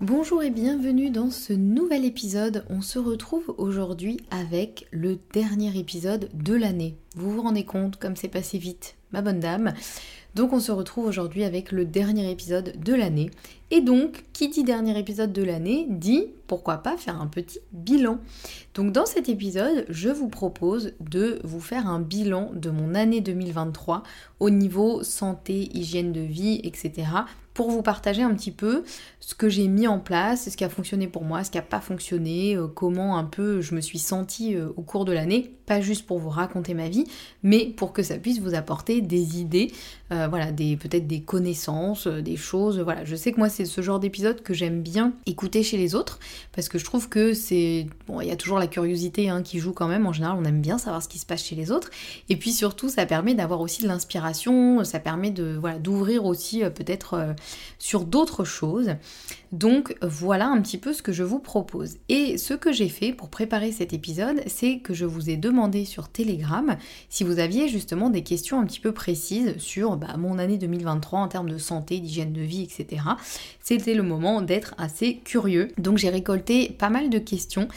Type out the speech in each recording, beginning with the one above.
Bonjour et bienvenue dans ce nouvel épisode. On se retrouve aujourd'hui avec le dernier épisode de l'année. Vous vous rendez compte comme c'est passé vite, ma bonne dame? Donc on se retrouve aujourd'hui avec le dernier épisode de l'année. Et donc, qui dit dernier épisode de l'année dit pourquoi pas faire un petit bilan. Donc dans cet épisode, je vous propose de vous faire un bilan de mon année 2023 au niveau santé, hygiène de vie, etc pour vous partager un petit peu ce que j'ai mis en place, ce qui a fonctionné pour moi, ce qui n'a pas fonctionné, euh, comment un peu je me suis sentie euh, au cours de l'année, pas juste pour vous raconter ma vie, mais pour que ça puisse vous apporter des idées, euh, voilà, peut-être des connaissances, des choses. Voilà, je sais que moi c'est ce genre d'épisode que j'aime bien écouter chez les autres parce que je trouve que c'est bon, il y a toujours la curiosité hein, qui joue quand même. En général, on aime bien savoir ce qui se passe chez les autres, et puis surtout ça permet d'avoir aussi de l'inspiration, ça permet de voilà d'ouvrir aussi peut-être sur d'autres choses. Donc voilà un petit peu ce que je vous propose. Et ce que j'ai fait pour préparer cet épisode, c'est que je vous ai demandé sur Telegram si vous aviez justement des questions un petit peu précises sur bah, mon année 2023 en termes de santé, d'hygiène de vie, etc. C'était le moment d'être assez curieux. Donc j'ai récolté pas mal de questions.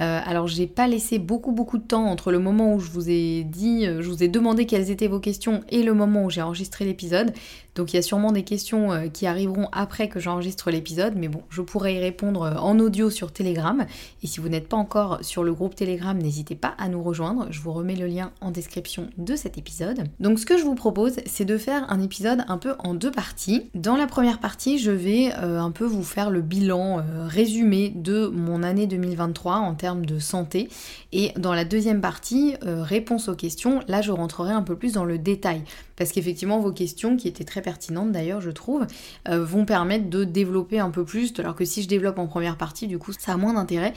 Euh, alors j'ai pas laissé beaucoup beaucoup de temps entre le moment où je vous ai dit, euh, je vous ai demandé quelles étaient vos questions et le moment où j'ai enregistré l'épisode. Donc il y a sûrement des questions euh, qui arriveront après que j'enregistre l'épisode, mais bon, je pourrai y répondre euh, en audio sur Telegram. Et si vous n'êtes pas encore sur le groupe Telegram, n'hésitez pas à nous rejoindre. Je vous remets le lien en description de cet épisode. Donc ce que je vous propose, c'est de faire un épisode un peu en deux parties. Dans la première partie, je vais euh, un peu vous faire le bilan résumé de mon année 2023 en termes de santé. Et dans la deuxième partie, réponse aux questions, là je rentrerai un peu plus dans le détail parce qu'effectivement vos questions, qui étaient très pertinentes d'ailleurs je trouve, euh, vont permettre de développer un peu plus, alors que si je développe en première partie, du coup ça a moins d'intérêt,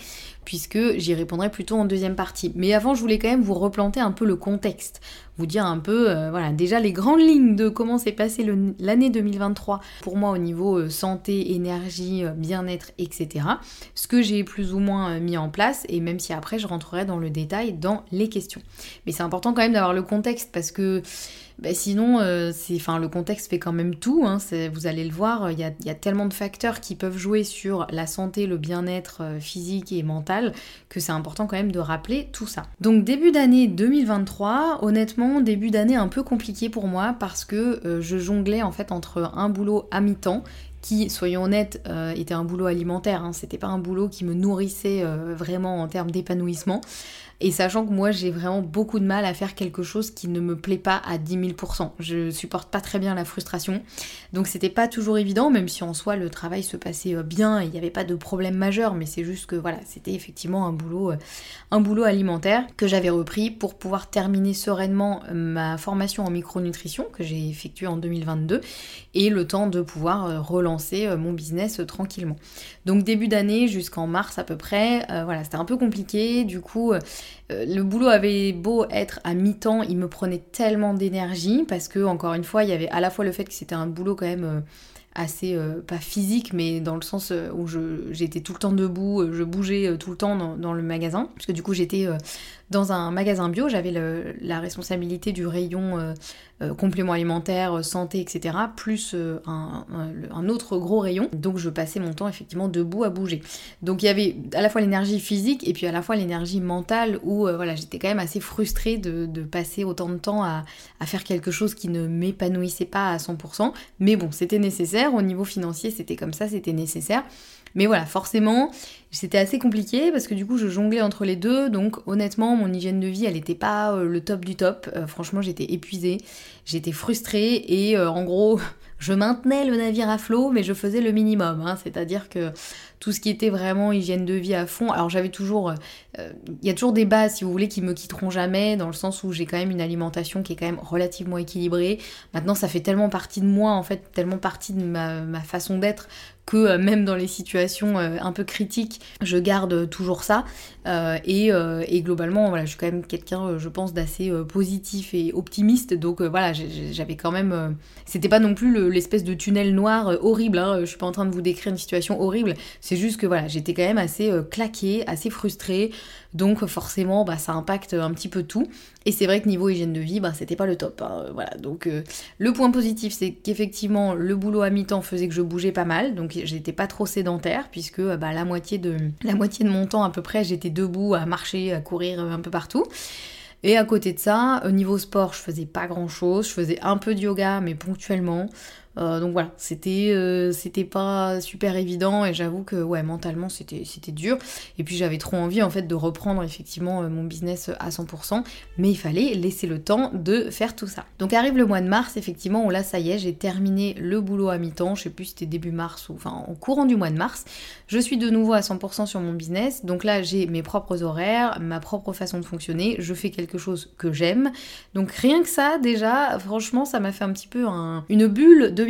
puisque j'y répondrai plutôt en deuxième partie. Mais avant je voulais quand même vous replanter un peu le contexte, vous dire un peu, euh, voilà, déjà les grandes lignes de comment s'est passé l'année 2023 pour moi au niveau euh, santé, énergie, bien-être, etc. Ce que j'ai plus ou moins mis en place, et même si après je rentrerai dans le détail dans les questions. Mais c'est important quand même d'avoir le contexte parce que bah, sinon, euh, enfin, le contexte fait quand même tout. Hein, vous allez le voir, il y a, tellement de facteurs qui peuvent jouer sur la santé, le bien-être euh, physique et mental que c'est important quand même de rappeler tout ça. Donc début d'année 2023, honnêtement, début d'année un peu compliqué pour moi parce que euh, je jonglais en fait entre un boulot à mi-temps qui, soyons honnêtes, euh, était un boulot alimentaire. Hein. C'était pas un boulot qui me nourrissait euh, vraiment en termes d'épanouissement. Et sachant que moi j'ai vraiment beaucoup de mal à faire quelque chose qui ne me plaît pas à 10 000%. Je supporte pas très bien la frustration. Donc c'était pas toujours évident, même si en soi le travail se passait euh, bien et il n'y avait pas de problème majeur, mais c'est juste que voilà, c'était effectivement un boulot, un boulot alimentaire que j'avais repris pour pouvoir terminer sereinement ma formation en micronutrition que j'ai effectuée en 2022 et le temps de pouvoir relancer mon business tranquillement. Donc début d'année jusqu'en mars à peu près, voilà, c'était un peu compliqué. Du coup, euh, le boulot avait beau être à mi-temps, il me prenait tellement d'énergie parce que, encore une fois, il y avait à la fois le fait que c'était un boulot quand même euh, assez, euh, pas physique, mais dans le sens où j'étais tout le temps debout, je bougeais tout le temps dans, dans le magasin, parce que du coup j'étais dans un magasin bio, j'avais la responsabilité du rayon euh, euh, compléments alimentaires, euh, santé, etc., plus un, autre gros rayon. Donc je passais mon temps effectivement debout à bouger. Donc il y avait à la fois l'énergie physique et puis à la fois l'énergie mentale où voilà, j'étais quand même assez frustrée de, passer autant de temps à, à faire quelque chose qui ne m'épanouissait pas à 100%. Mais bon, c'était nécessaire. Au niveau financier, c'était comme ça, c'était nécessaire. Mais voilà, forcément, c'était assez compliqué parce que du coup, je jonglais entre les deux. Donc, honnêtement, mon hygiène de vie, elle n'était pas euh, le top du top. Euh, franchement, j'étais épuisée, j'étais frustrée et euh, en gros, je maintenais le navire à flot, mais je faisais le minimum. Hein. C'est-à-dire que tout ce qui était vraiment hygiène de vie à fond. Alors j'avais toujours, il y a toujours des bases si vous voulez qui me quitteront jamais, dans le sens où j'ai quand même une alimentation qui est quand même relativement équilibrée. Maintenant ça fait tellement partie de moi en fait, tellement partie de ma, ma façon d'être que euh, même dans les situations euh, un peu critiques, je garde toujours ça. Euh, et, globalement, voilà, je suis quand même quelqu'un, je pense, d'assez positif et optimiste. Donc voilà, j'avais quand même. C'était pas non plus l'espèce de tunnel noir horrible. Hein, je suis pas en train de vous décrire une situation horrible. C'est juste que voilà, j'étais quand même assez claquée, assez frustrée. Donc forcément, bah, ça impacte un petit peu tout. Et c'est vrai que niveau hygiène de vie, bah, c'était pas le top. Hein, voilà. Donc le point positif, c'est qu'effectivement, le boulot à mi-temps faisait que je bougeais pas mal. Donc j'étais pas trop sédentaire puisque bah, la, moitié de, la moitié de mon temps à peu près j'étais debout à marcher, à courir un peu partout. Et à côté de ça, au niveau sport, je faisais pas grand chose. Je faisais un peu de yoga, mais ponctuellement. Euh, donc voilà, c'était euh, c'était pas super évident et j'avoue que ouais mentalement c'était c'était dur et puis j'avais trop envie en fait de reprendre effectivement euh, mon business à 100% mais il fallait laisser le temps de faire tout ça. Donc arrive le mois de mars effectivement où là ça y est, j'ai terminé le boulot à mi-temps, je sais plus si c'était début mars ou enfin en courant du mois de mars. Je suis de nouveau à 100% sur mon business. Donc là, j'ai mes propres horaires, ma propre façon de fonctionner, je fais quelque chose que j'aime. Donc rien que ça déjà, franchement, ça m'a fait un petit peu une bulle de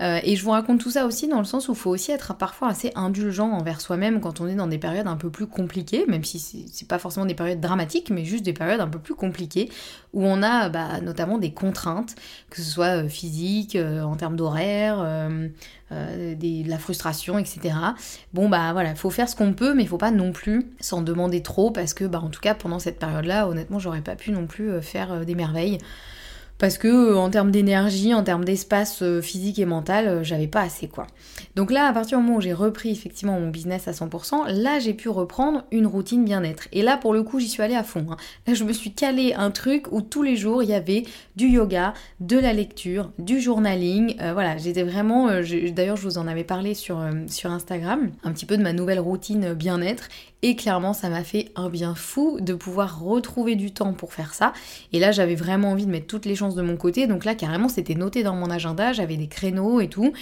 Euh, et je vous raconte tout ça aussi dans le sens où il faut aussi être parfois assez indulgent envers soi-même quand on est dans des périodes un peu plus compliquées, même si c'est pas forcément des périodes dramatiques, mais juste des périodes un peu plus compliquées, où on a bah, notamment des contraintes, que ce soit euh, physiques, euh, en termes d'horaire, de la frustration, etc. Bon bah voilà, il faut faire ce qu'on peut, mais il faut pas non plus s'en demander trop, parce que bah en tout cas pendant cette période-là, honnêtement, j'aurais pas pu non plus faire des merveilles parce que euh, en termes d'énergie, en termes d'espace euh, physique et mental, euh, j'avais pas assez quoi. Donc là, à partir du moment où j'ai repris effectivement mon business à 100%, là j'ai pu reprendre une routine bien-être. Et là pour le coup, j'y suis allée à fond. Hein. Là, je me suis calé un truc où tous les jours il y avait du yoga, de la lecture, du journaling. voilà, j'étais vraiment. D'ailleurs, je vous en avais parlé sur, sur Instagram, un petit peu de ma nouvelle routine bien-être. Et clairement, ça m'a fait un bien fou de pouvoir retrouver du temps pour faire ça. Et là, j'avais vraiment envie de mettre toutes les chances de mon côté. Donc là, carrément, c'était noté dans mon agenda. J'avais des créneaux et tout.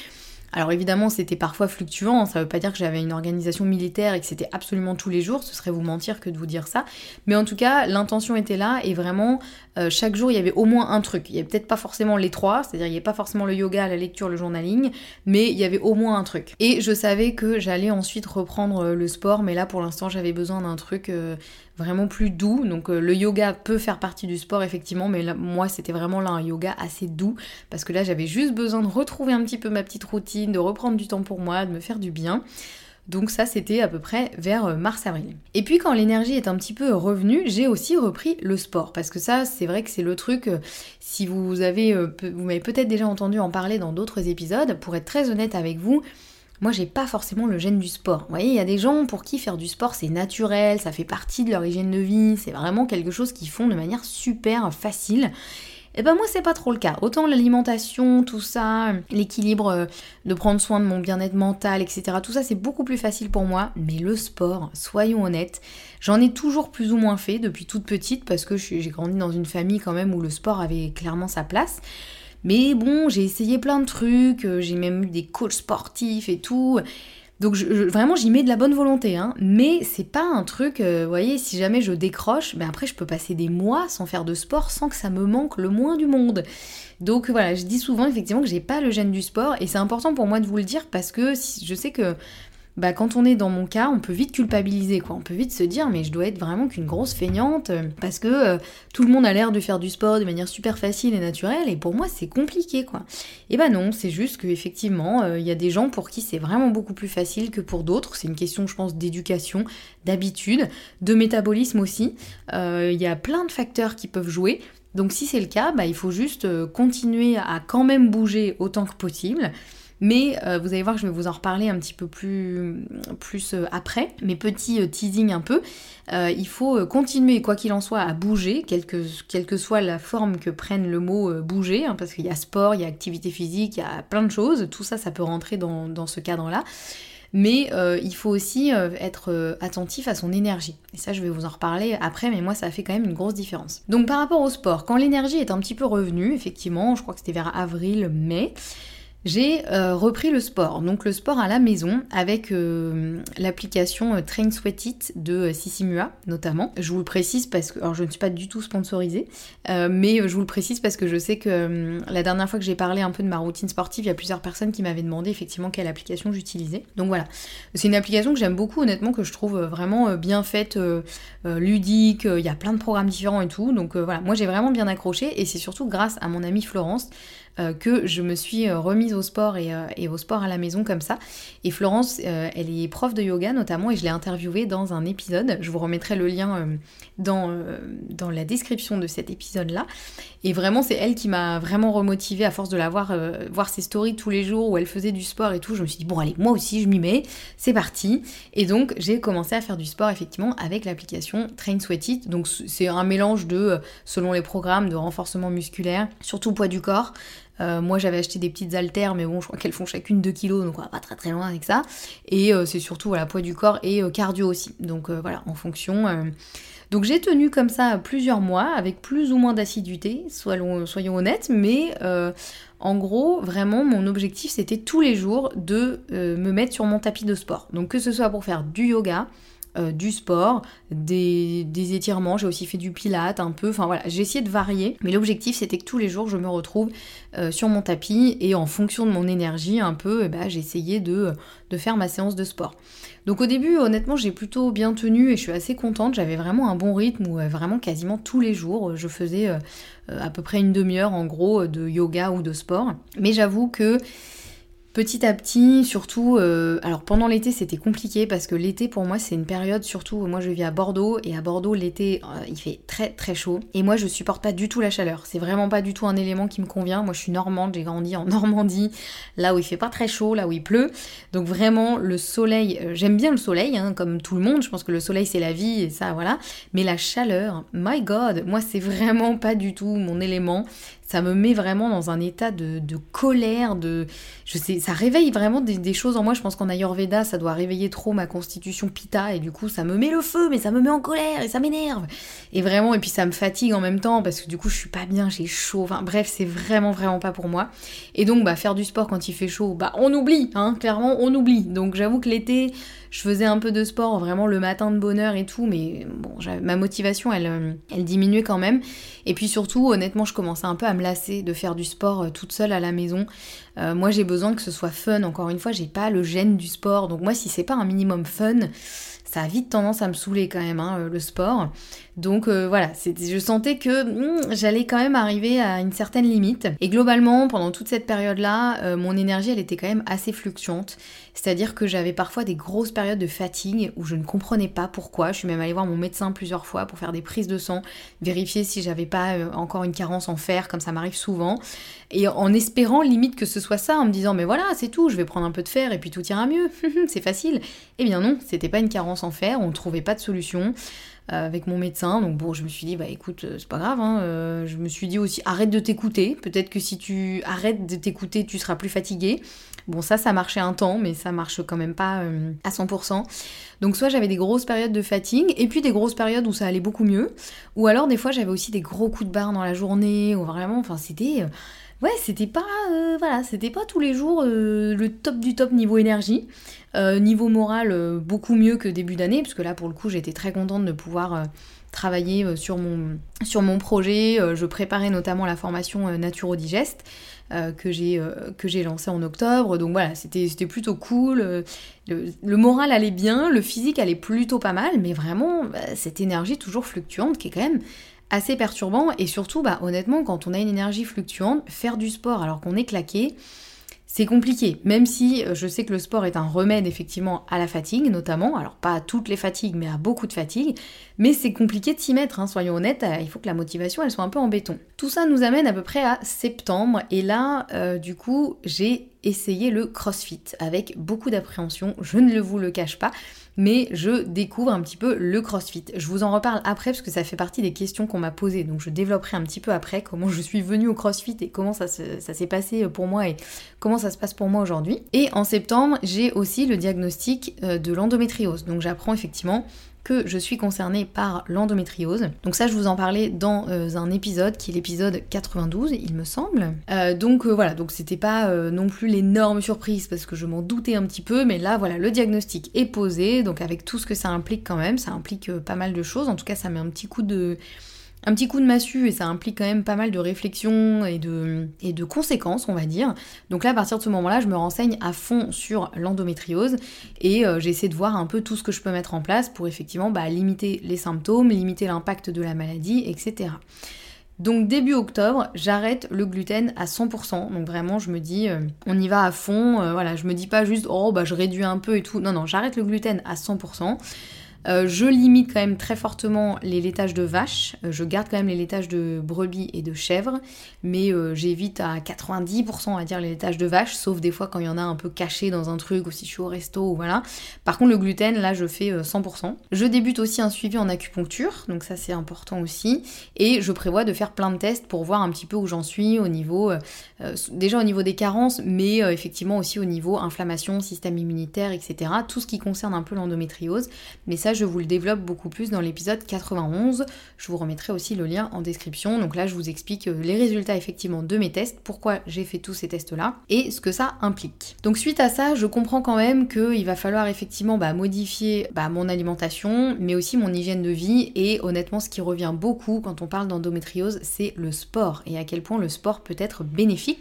Alors évidemment, c'était parfois fluctuant, ça veut pas dire que j'avais une organisation militaire et que c'était absolument tous les jours, ce serait vous mentir que de vous dire ça. Mais en tout cas, l'intention était là et vraiment, euh, chaque jour, il y avait au moins un truc. Il y avait peut-être pas forcément les trois, c'est-à-dire il n'y avait pas forcément le yoga, la lecture, le journaling, mais il y avait au moins un truc. Et je savais que j'allais ensuite reprendre euh, le sport, mais là pour l'instant, j'avais besoin d'un truc euh, vraiment plus doux. Donc le yoga peut faire partie du sport effectivement, mais moi c'était vraiment là un yoga assez doux parce que là j'avais juste besoin de retrouver un petit peu ma petite routine de reprendre du temps pour moi, de me faire du bien. Donc ça, c'était à peu près vers euh, mars-avril. Et puis quand l'énergie est un petit peu revenue, j'ai aussi repris le sport. Parce que ça, c'est vrai que c'est le truc, euh, si vous avez, euh, vous m'avez peut-être déjà entendu en parler dans d'autres épisodes, pour être très honnête avec vous, moi j'ai pas forcément le gène du sport. Vous voyez, il y a des gens pour qui faire du sport c'est naturel, ça fait partie de leur hygiène de vie, c'est vraiment quelque chose qu'ils font de manière super facile. Et eh ben moi c'est pas trop le cas. Autant l'alimentation, tout ça, l'équilibre, euh, de prendre soin de mon bien-être mental, etc. Tout ça c'est beaucoup plus facile pour moi. Mais le sport, soyons honnêtes, j'en ai toujours plus ou moins fait depuis toute petite parce que j'ai grandi dans une famille quand même où le sport avait clairement sa place. Mais bon, j'ai essayé plein de trucs, euh, j'ai même eu des coachs sportifs et tout. Donc vraiment j'y mets de la bonne volonté, hein. mais c'est pas un truc, euh, vous voyez, si jamais je décroche, ben après je peux passer des mois sans faire de sport sans que ça me manque le moins du monde. Donc voilà, je dis souvent effectivement que j'ai pas le gène du sport et c'est important pour moi de vous le dire parce que je sais que bah quand on est dans mon cas, on peut vite culpabiliser quoi. On peut vite se dire mais je dois être vraiment qu'une grosse feignante euh, parce que euh, tout le monde a l'air de faire du sport de manière super facile et naturelle et pour moi c'est compliqué quoi. Et bah non, c'est juste que effectivement, euh, il y a des gens pour qui c'est vraiment beaucoup plus facile que pour d'autres. C'est une question je pense d'éducation, d'habitude, de métabolisme aussi. Il y a plein de facteurs qui peuvent jouer. Donc si c'est le cas, bah, il faut juste continuer à quand même bouger autant que possible. Mais euh, vous allez voir je vais vous en reparler un petit peu plus, plus euh, après. Mes petits euh, teasing un peu. il faut continuer, quoi qu'il en soit, à bouger, quelle que, quelle que, soit la forme que prenne le mot bouger, hein, parce qu'il y a sport, il y a activité physique, il y a plein de choses. Tout ça, ça peut rentrer dans, dans ce cadre-là. Mais il faut aussi être attentif à son énergie. Et ça, je vais vous en reparler après, mais moi, ça a fait quand même une grosse différence. Donc par rapport au sport, quand l'énergie est un petit peu revenue, effectivement, je crois que c'était vers avril, mai, j'ai euh, repris le sport, donc le sport à la maison avec euh, l'application euh, Train Sweat It de Sissimua notamment. Je vous le précise parce que, alors je ne suis pas du tout sponsorisée, mais je vous le précise parce que je sais que la dernière fois que j'ai parlé un peu de ma routine sportive, il y a plusieurs personnes qui m'avaient demandé effectivement quelle application j'utilisais. Donc voilà, c'est une application que j'aime beaucoup honnêtement, que je trouve vraiment bien faite, ludique, il y a plein de programmes différents et tout. Donc voilà, moi j'ai vraiment bien accroché et c'est surtout grâce à mon amie Florence que je me suis euh, remise au sport euh, et, au sport à la maison comme ça. Et Florence, elle est prof de yoga notamment et je l'ai interviewée dans un épisode. Je vous remettrai le lien dans, dans la description de cet épisode-là. Et vraiment, c'est elle qui m'a vraiment remotivée à force de la voir, voir ses stories tous les jours où elle faisait du sport et tout. Je me suis dit, bon, allez, moi aussi, je m'y mets, c'est parti. Et donc, j'ai commencé à faire du sport effectivement avec l'application Train Sweat It. Donc, c'est un mélange de, selon les programmes, de renforcement musculaire, surtout poids du corps, euh, moi j'avais acheté des petites haltères, mais bon, je crois qu'elles font chacune 2 kilos, donc on va pas très très loin avec ça. Et euh, c'est surtout voilà, poids du corps et euh, cardio aussi. Donc voilà, en fonction. Donc j'ai tenu comme ça plusieurs mois, avec plus ou moins d'assiduité, soyons honnêtes, mais en gros, vraiment, mon objectif c'était tous les jours de me mettre sur mon tapis de sport. Donc que ce soit pour faire du yoga, euh, du sport, des, étirements, j'ai aussi fait du pilate un peu, enfin voilà, j'ai essayé de varier, mais l'objectif c'était que tous les jours je me retrouve euh, sur mon tapis et en fonction de mon énergie un peu, eh ben, j'ai essayé de, faire ma séance de sport. Donc au début, honnêtement, j'ai plutôt bien tenu et je suis assez contente. J'avais vraiment un bon rythme où euh, vraiment quasiment tous les jours, je faisais à peu près une demi-heure en gros de yoga ou de sport. Mais j'avoue que Petit à petit, surtout, euh, alors pendant l'été c'était compliqué parce que l'été pour moi c'est une période surtout, moi je vis à Bordeaux et à Bordeaux l'été euh, il fait très très chaud et moi je supporte pas du tout la chaleur, c'est vraiment pas du tout un élément qui me convient, moi je suis normande, j'ai grandi en Normandie, là où il fait pas très chaud, là où il pleut, donc vraiment le soleil, euh, j'aime bien le soleil hein, comme tout le monde, je pense que le soleil c'est la vie et ça voilà, mais la chaleur, my god, moi c'est vraiment pas du tout mon élément, ça me met vraiment dans un état de, colère, de, je sais, ça réveille vraiment des, choses en moi. Je pense qu'en Ayurveda, ça doit réveiller trop ma constitution Pitta et du coup, ça me met le feu, mais ça me met en colère et ça m'énerve. Et vraiment, et puis ça me fatigue en même temps parce que du coup, je suis pas bien, j'ai chaud. Enfin bref, c'est vraiment vraiment pas pour moi. Et donc, bah faire du sport quand il fait chaud, bah on oublie, hein, clairement, on oublie. Donc j'avoue que l'été, je faisais un peu de sport vraiment le matin de bonne heure et tout, mais bon, ma motivation, elle, euh, elle diminuait quand même. Et puis surtout, honnêtement, je commençais un peu à me lasser de faire du sport euh, toute seule à la maison. Euh, moi, j'ai besoin que ce soit fun. Encore une fois, j'ai pas le gène du sport. Donc moi, si c'est pas un minimum fun, ça a vite tendance à me saouler quand même, hein, le sport. Donc voilà, je sentais que hmm, j'allais quand même arriver à une certaine limite. Et globalement, pendant toute cette période-là, mon énergie, elle était quand même assez fluctuante. C'est-à-dire que j'avais parfois des grosses périodes de fatigue où je ne comprenais pas pourquoi. Je suis même allée voir mon médecin plusieurs fois pour faire des prises de sang, vérifier si j'avais pas euh, encore une carence en fer, comme ça m'arrive souvent. Et en espérant limite que ce soit ça, en me disant mais voilà, c'est tout, je vais prendre un peu de fer et puis tout ira mieux, c'est facile. Eh bien non, c'était pas une carence en fer, on ne trouvait pas de solution. Avec mon médecin. Donc bon, je me suis dit, bah écoute, c'est pas grave. Hein, je me suis dit aussi, arrête de t'écouter. Peut-être que si tu arrêtes de t'écouter, tu seras plus fatigué. Bon, ça, ça marchait un temps, mais ça marche quand même pas à 100%. Donc soit j'avais des grosses périodes de fatigue, et puis des grosses périodes où ça allait beaucoup mieux, ou alors des fois j'avais aussi des gros coups de barre dans la journée, ou vraiment, enfin c'était ouais, c'était pas, euh, voilà, c'était pas tous les jours euh, le top du top niveau énergie. Euh, niveau moral, beaucoup mieux que début d'année, parce que là, pour le coup, j'étais très contente de pouvoir travailler sur mon, projet. je préparais notamment la formation Naturodigest. que j'ai que j'ai lancé en octobre donc voilà c'était plutôt cool le, moral allait bien le physique allait plutôt pas mal mais vraiment bah, cette énergie toujours fluctuante qui est quand même assez perturbant et surtout, bah, honnêtement, quand on a une énergie fluctuante, faire du sport alors qu'on est claqué, c'est compliqué, même si euh, je sais que le sport est un remède effectivement à la fatigue notamment, alors pas à toutes les fatigues mais à beaucoup de fatigues, mais c'est compliqué de s'y mettre, hein, soyons honnêtes, euh, il faut que la motivation elle soit un peu en béton. Tout ça nous amène à peu près à septembre. Et là euh, du coup j'ai essayé le crossfit avec beaucoup d'appréhension, je ne vous le cache pas, mais je découvre un petit peu le crossfit. Je vous en reparle après parce que ça fait partie des questions qu'on m'a posées, donc je développerai un petit peu après comment je suis venue au crossfit et comment ça, s'est passé pour moi et comment ça se passe pour moi aujourd'hui. Et en septembre, j'ai aussi le diagnostic euh, de l'endométriose, donc j'apprends effectivement que je suis concernée par l'endométriose. Donc ça, je vous en parlais dans euh, un épisode qui est l'épisode 92, il me semble. Euh, donc euh, voilà, donc c'était pas non plus l'énorme surprise parce que je m'en doutais un petit peu, mais là voilà, le diagnostic est posé, donc avec tout ce que ça implique quand même, ça implique pas mal de choses. En tout cas, ça met un petit coup de un petit coup de massue et ça implique quand même pas mal de réflexion et de, et de conséquences, on va dire. Donc là, à partir de ce moment-là, je me renseigne à fond sur l'endométriose et euh, j'essaie de voir un peu tout ce que je peux mettre en place pour effectivement bah, limiter les symptômes, limiter l'impact de la maladie, etc. Donc début octobre, j'arrête le gluten à 100%. Donc vraiment, je me dis, euh, on y va à fond. Euh, voilà, je me dis pas juste, oh bah je réduis un peu et tout. Non, non, j'arrête le gluten à 100%. Euh, je limite quand même très fortement les laitages de vache. Euh, je garde quand même les laitages de brebis et de chèvres, mais euh, j'évite à 90% à dire les laitages de vache, sauf des fois quand il y en a un peu caché dans un truc, ou si je suis au resto ou voilà. Par contre, le gluten, là, je fais 100%. Je débute aussi un suivi en acupuncture, donc ça c'est important aussi, et je prévois de faire plein de tests pour voir un petit peu où j'en suis au niveau, déjà au niveau des carences, mais effectivement aussi au niveau inflammation, système immunitaire, etc. Tout ce qui concerne un peu l'endométriose, mais ça je vous le développe beaucoup plus dans l'épisode 91. Je vous remettrai aussi le lien en description. Donc là, je vous explique euh, les résultats effectivement de mes tests, pourquoi j'ai fait tous ces tests-là et ce que ça implique. Donc suite à ça, je comprends quand même qu'il va falloir effectivement bah, modifier bah, mon alimentation, mais aussi mon hygiène de vie. Et honnêtement, ce qui revient beaucoup quand on parle d'endométriose, c'est le sport et à quel point le sport peut être bénéfique.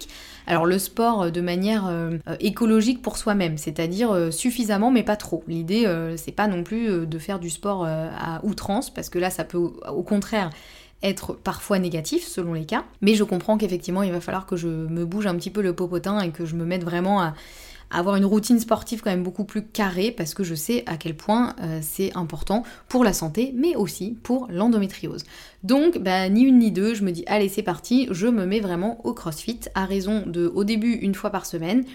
Alors le sport euh, de manière euh, écologique pour soi-même, c'est-à-dire suffisamment mais pas trop. L'idée, c'est pas non plus de faire du sport euh, à outrance, parce que là, ça peut au contraire être parfois négatif selon les cas. Mais je comprends qu'effectivement, il va falloir que je me bouge un petit peu le popotin et que je me mette vraiment à, avoir une routine sportive quand même beaucoup plus carrée parce que je sais à quel point euh, c'est important pour la santé mais aussi pour l'endométriose. Donc bah, ni une ni deux, je me dis allez c'est parti, je me mets vraiment au crossfit à raison de au début une fois par semaine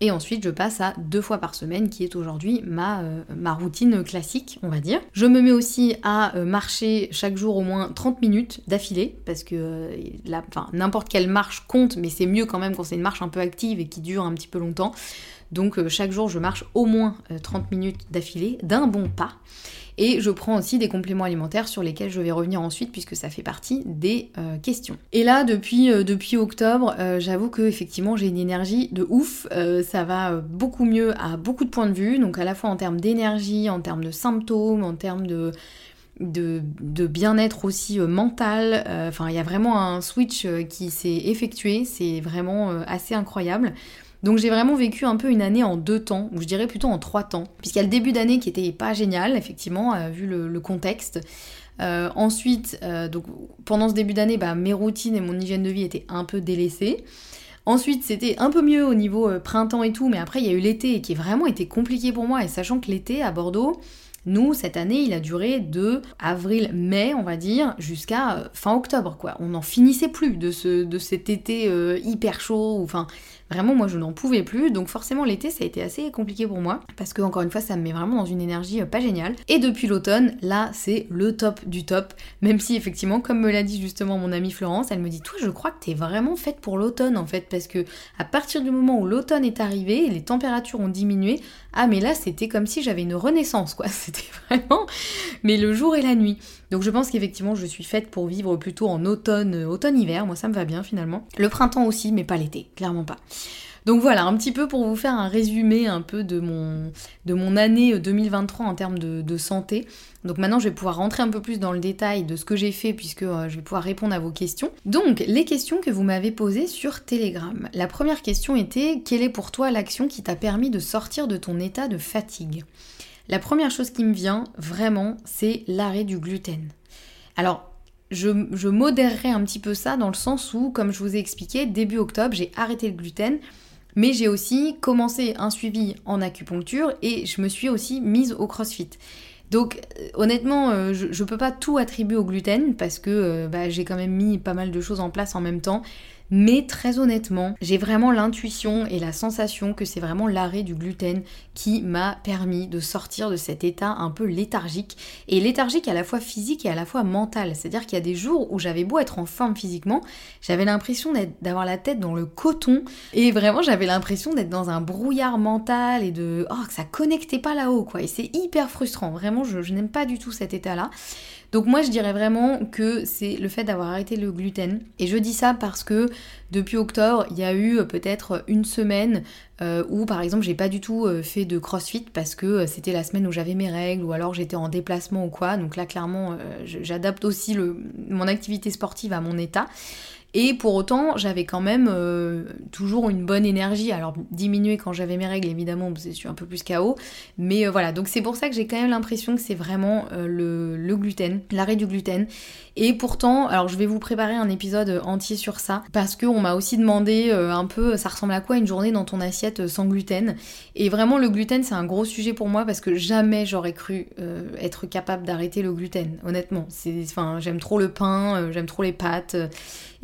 et ensuite, je passe à deux fois par semaine, qui est aujourd'hui ma, euh, ma, routine classique, on va dire. Je me mets aussi à euh, marcher chaque jour au moins 30 minutes d'affilée, parce que n'importe quelle marche compte, mais c'est mieux quand même quand c'est une marche un peu active et qui dure un petit peu longtemps. Donc chaque jour, je marche au moins 30 minutes d'affilée, d'un bon pas. Et je prends aussi des compléments alimentaires sur lesquels je vais revenir ensuite puisque ça fait partie des euh, questions. Et là, depuis, euh, depuis octobre, euh, j'avoue que effectivement j'ai une énergie de ouf. ça va beaucoup mieux à beaucoup de points de vue, donc à la fois en termes d'énergie, en termes de symptômes, en termes de, de bien-être aussi mental. Enfin, il y a vraiment un switch qui s'est effectué, c'est vraiment assez incroyable. Donc j'ai vraiment vécu un peu une année en deux temps, ou je dirais plutôt en trois temps, puisqu'il y a le début d'année qui était pas génial, effectivement, euh, vu le, contexte. Euh, ensuite, euh, donc pendant ce début d'année, bah, mes routines et mon hygiène de vie étaient un peu délaissées. Ensuite, c'était un peu mieux au niveau printemps et tout, mais après il y a eu l'été qui a vraiment été compliqué pour moi, et sachant que l'été à Bordeaux, nous, cette année, il a duré de avril-mai, on va dire, jusqu'à fin octobre, quoi. On n'en finissait plus de, ce, de cet été hyper chaud, enfin, Vraiment, moi, je n'en pouvais plus. Donc forcément, l'été, ça a été assez compliqué pour moi. Parce que, encore une fois, ça me met vraiment dans une énergie euh, pas géniale. Et depuis l'automne, là, c'est le top du top. Même si, effectivement, comme me l'a dit justement mon amie Florence, elle me dit, toi, je crois que t'es vraiment faite pour l'automne, en fait. Parce que à partir du moment où l'automne est arrivé, les températures ont diminué. Ah, mais là, c'était comme si j'avais une renaissance, quoi. C'était vraiment. Mais le jour et la nuit. Donc je pense qu'effectivement je suis faite pour vivre plutôt en automne, euh, automne-hiver, moi ça me va bien finalement. Le printemps aussi, mais pas l'été, clairement pas. Donc voilà, un petit peu pour vous faire un résumé un peu de mon, de mon année 2023 en termes de, santé. Donc maintenant, je vais pouvoir rentrer un peu plus dans le détail de ce que j'ai fait puisque euh, je vais pouvoir répondre à vos questions. Donc, les questions que vous m'avez posées sur Telegram. La première question était quelle est pour toi l'action qui t'a permis de sortir de ton état de fatigue? La première chose qui me vient vraiment, c'est l'arrêt du gluten. Alors, je, je modérerai un petit peu ça dans le sens où, comme je vous ai expliqué, début octobre, j'ai arrêté le gluten mais j'ai aussi commencé un suivi en acupuncture et je me suis aussi mise au crossfit. Donc euh, honnêtement, euh, je ne peux pas tout attribuer au gluten parce que euh, bah, j'ai quand même mis pas mal de choses en place en même temps. Mais très honnêtement, j'ai vraiment l'intuition et la sensation que c'est vraiment l'arrêt du gluten qui m'a permis de sortir de cet état un peu léthargique. Et léthargique à la fois physique et à la fois mental. C'est-à-dire qu'il y a des jours où j'avais beau être en forme physiquement, j'avais l'impression d'avoir la tête dans le coton. Et vraiment, j'avais l'impression d'être dans un brouillard mental et de... Oh, que ça connectait pas là-haut, quoi. Et c'est hyper frustrant. Vraiment, je, je n'aime pas du tout cet état-là. Donc moi je dirais vraiment que c'est le fait d'avoir arrêté le gluten. Et je dis ça parce que depuis octobre, il y a eu euh, peut-être une semaine euh, où par exemple j'ai pas du tout euh, fait de crossfit parce que c'était la semaine où j'avais mes règles ou alors j'étais en déplacement ou quoi. Donc là clairement j'adapte aussi mon activité sportive à mon état. Et pour autant, j'avais quand même euh, toujours une bonne énergie. Alors diminuer quand j'avais mes règles, évidemment, je suis un peu plus KO. Mais euh, voilà, donc c'est pour ça que j'ai quand même l'impression que c'est vraiment euh, le, gluten, l'arrêt du gluten. Et pourtant, alors je vais vous préparer un épisode entier sur ça, parce qu'on m'a aussi demandé un peu, ça ressemble à quoi une journée dans ton assiette sans gluten? Et vraiment, le gluten, c'est un gros sujet pour moi, parce que jamais j'aurais cru être capable d'arrêter le gluten, honnêtement. Enfin, j'aime trop le pain, j'aime trop les pâtes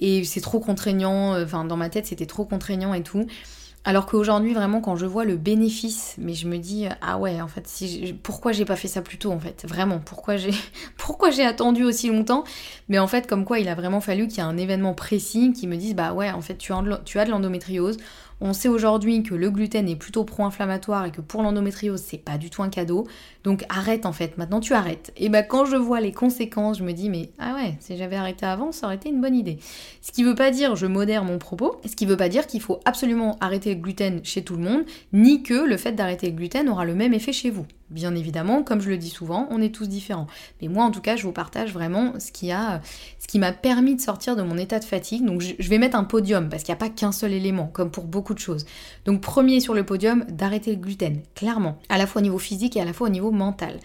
et c'est trop contraignant, euh, enfin dans ma tête c'était trop contraignant et tout. Alors qu'aujourd'hui, vraiment, quand je vois le bénéfice, mais je me dis, ah ouais, en fait, si pourquoi j'ai pas fait ça plus tôt, en fait? Vraiment, pourquoi j'ai pourquoi j'ai attendu aussi longtemps? Mais en fait, comme quoi, il a vraiment fallu qu'il y ait un événement précis qui me dise, bah ouais, en fait, tu as de l'endométriose, on sait aujourd'hui que le gluten est plutôt pro-inflammatoire et que pour l'endométriose, c'est pas du tout un cadeau. Donc arrête en fait, maintenant tu arrêtes. Et bah quand je vois les conséquences, je me dis mais ah ouais, si j'avais arrêté avant, ça aurait été une bonne idée. Ce qui veut pas dire, je modère mon propos, ce qui veut pas dire qu'il faut absolument arrêter le gluten chez tout le monde, ni que le fait d'arrêter le gluten aura le même effet chez vous. Bien évidemment, comme je le dis souvent, on est tous différents. Mais moi, en tout cas, je vous partage vraiment ce qui ce qui m'a permis de sortir de mon état de fatigue. Donc, je vais mettre un podium parce qu'il n'y a pas qu'un seul élément, comme pour beaucoup de choses. Donc, premier sur le podium, d'arrêter le gluten, clairement, à la fois au niveau physique et à la fois au niveau mental.